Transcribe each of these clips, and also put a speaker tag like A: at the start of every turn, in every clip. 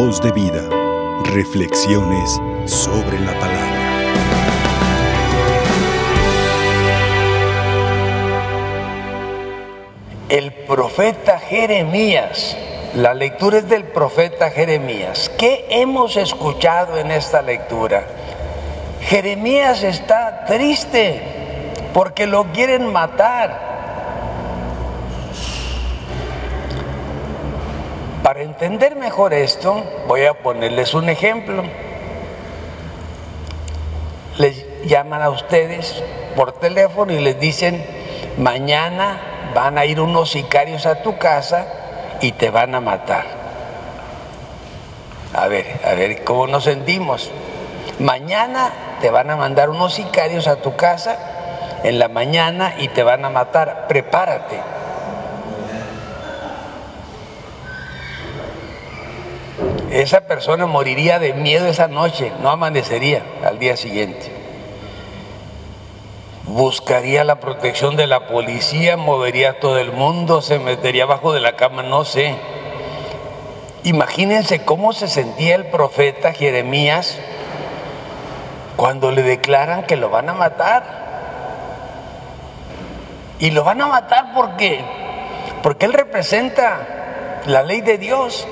A: Voz de vida. Reflexiones sobre la palabra.
B: El profeta Jeremías. La lectura es del profeta Jeremías. ¿Qué hemos escuchado en esta lectura? Jeremías está triste porque lo quieren matar. Para entender mejor esto, voy a ponerles un ejemplo. Les llaman a ustedes por teléfono y les dicen, mañana van a ir unos sicarios a tu casa y te van a matar. A ver, a ver cómo nos sentimos. Mañana te van a mandar unos sicarios a tu casa en la mañana y te van a matar. Prepárate. Esa persona moriría de miedo esa noche, no amanecería al día siguiente. Buscaría la protección de la policía, movería a todo el mundo, se metería abajo de la cama, no sé. Imagínense cómo se sentía el profeta Jeremías cuando le declaran que lo van a matar. Y lo van a matar porque porque él representa la ley de Dios.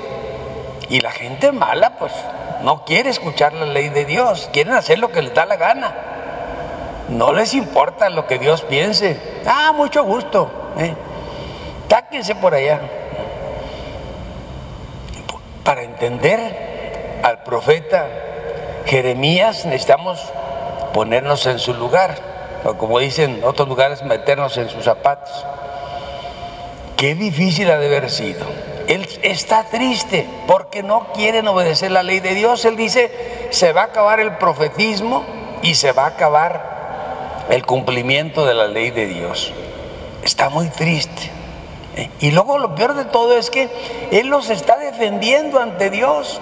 B: Y la gente mala, pues, no quiere escuchar la ley de Dios, quieren hacer lo que les da la gana. No les importa lo que Dios piense. Ah, mucho gusto. ¿eh? Táquense por allá. Para entender al profeta Jeremías necesitamos ponernos en su lugar, o como dicen en otros lugares, meternos en sus zapatos. Qué difícil ha de haber sido. Él está triste porque no quieren obedecer la ley de Dios. Él dice, se va a acabar el profetismo y se va a acabar el cumplimiento de la ley de Dios. Está muy triste. ¿eh? Y luego lo peor de todo es que Él los está defendiendo ante Dios.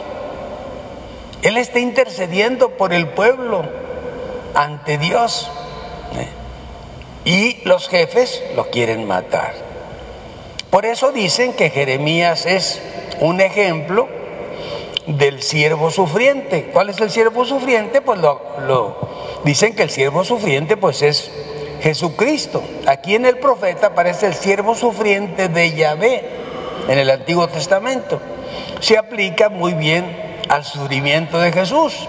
B: Él está intercediendo por el pueblo ante Dios. ¿eh? Y los jefes lo quieren matar. Por eso dicen que Jeremías es un ejemplo del siervo sufriente. ¿Cuál es el siervo sufriente? Pues lo, dicen que el siervo sufriente pues es Jesucristo. Aquí en el profeta aparece el siervo sufriente de Yahvé en el Antiguo Testamento. Se aplica muy bien al sufrimiento de Jesús.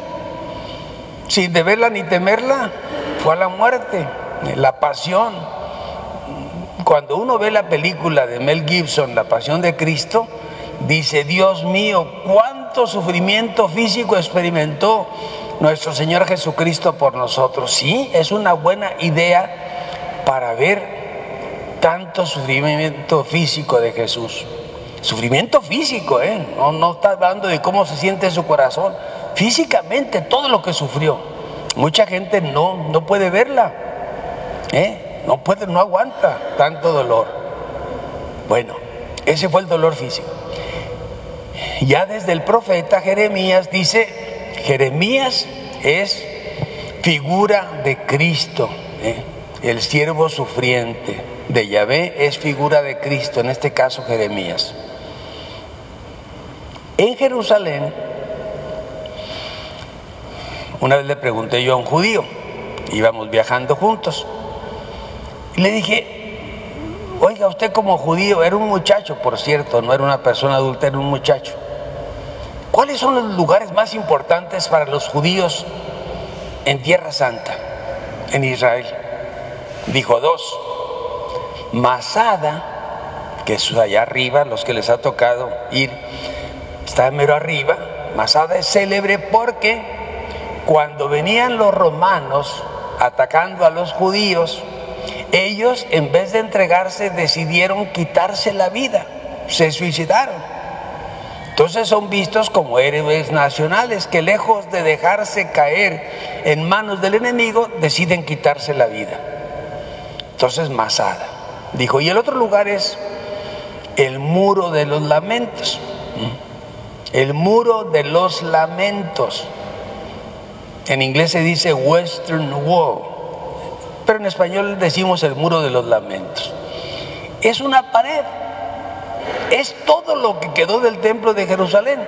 B: Sin deberla ni temerla, fue a la muerte, la pasión, cuando uno ve la película de Mel Gibson, La Pasión de Cristo, dice, Dios mío, cuánto sufrimiento físico experimentó nuestro Señor Jesucristo por nosotros. Sí, es una buena idea para ver tanto sufrimiento físico de Jesús. Sufrimiento físico, ¿eh? No, no está hablando de cómo se siente su corazón. Físicamente, todo lo que sufrió. Mucha gente no, no puede verla. ¿eh? No puede, no aguanta tanto dolor. Bueno, ese fue el dolor físico. Ya desde el profeta Jeremías dice, Jeremías es figura de Cristo, ¿eh? el siervo sufriente de Yahvé es figura de Cristo, en este caso Jeremías. En Jerusalén, una vez le pregunté yo a un judío, íbamos viajando juntos, y le dije, oiga, usted como judío, era un muchacho, por cierto, no era una persona adulta, era un muchacho. ¿Cuáles son los lugares más importantes para los judíos en Tierra Santa, en Israel? Dijo dos. Masada, que es allá arriba, los que les ha tocado ir, está mero arriba. Masada es célebre porque cuando venían los romanos atacando a los judíos, ellos en vez de entregarse decidieron quitarse la vida, se suicidaron. Entonces son vistos como héroes nacionales que lejos de dejarse caer en manos del enemigo, deciden quitarse la vida. Entonces Masada dijo, y el otro lugar es el muro de los lamentos. El muro de los lamentos. En inglés se dice Western Wall pero en español decimos el muro de los lamentos. Es una pared, es todo lo que quedó del templo de Jerusalén.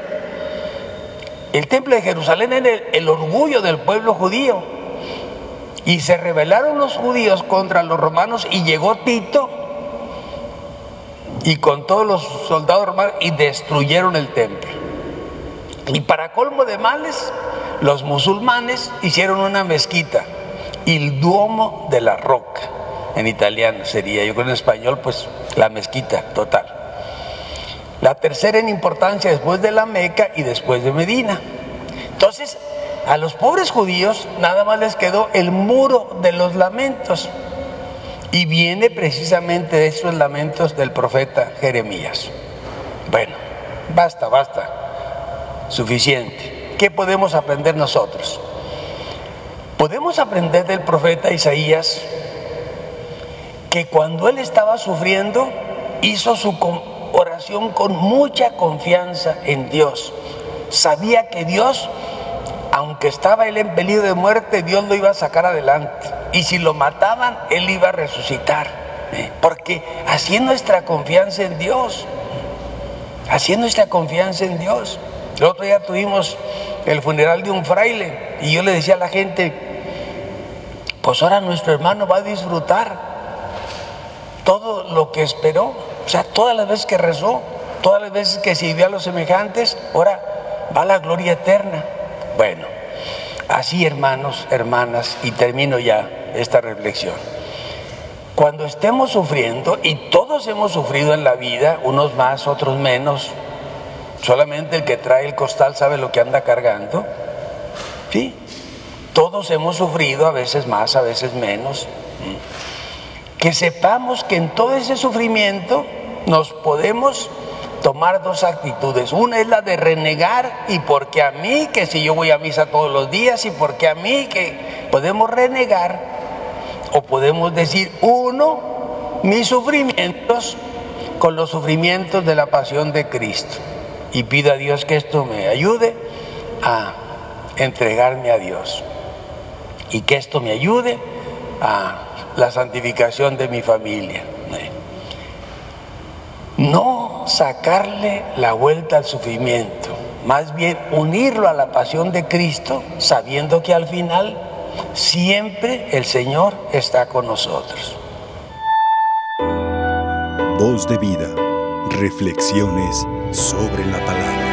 B: El templo de Jerusalén era el, orgullo del pueblo judío. Y se rebelaron los judíos contra los romanos y llegó Tito y con todos los soldados romanos y destruyeron el templo. Y para colmo de males, los musulmanes hicieron una mezquita, el Duomo de la Roca, en italiano sería, yo creo en español, pues la mezquita total. La tercera en importancia después de la Meca y después de Medina. Entonces, a los pobres judíos nada más les quedó el muro de los lamentos. Y viene precisamente de esos lamentos del profeta Jeremías. Bueno, basta, basta. Suficiente. ¿Qué podemos aprender nosotros? Podemos aprender del profeta Isaías que cuando él estaba sufriendo hizo su oración con mucha confianza en Dios. Sabía que Dios, aunque estaba él en peligro de muerte, Dios lo iba a sacar adelante. Y si lo mataban, él iba a resucitar. ¿eh? Porque así nuestra confianza en Dios. Así nuestra confianza en Dios. El otro día tuvimos el funeral de un fraile y yo le decía a la gente, pues ahora nuestro hermano va a disfrutar todo lo que esperó. O sea, todas las veces que rezó, todas las veces que sirvió a los semejantes, ahora va la gloria eterna. Bueno, así hermanos, hermanas, y termino ya esta reflexión. Cuando estemos sufriendo, y todos hemos sufrido en la vida, unos más, otros menos, solamente el que trae el costal sabe lo que anda cargando, ¿sí? Todos hemos sufrido, a veces más, a veces menos. Que sepamos que en todo ese sufrimiento nos podemos tomar dos actitudes. Una es la de renegar y porque a mí, que si yo voy a misa todos los días y porque a mí, que podemos renegar o podemos decir, uno, mis sufrimientos con los sufrimientos de la pasión de Cristo. Y pido a Dios que esto me ayude a entregarme a Dios. Y que esto me ayude a la santificación de mi familia. No sacarle la vuelta al sufrimiento, más bien unirlo a la pasión de Cristo, sabiendo que al final Siempre el Señor está con nosotros.
A: Voz de vida. Reflexiones sobre la palabra.